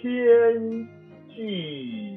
天际。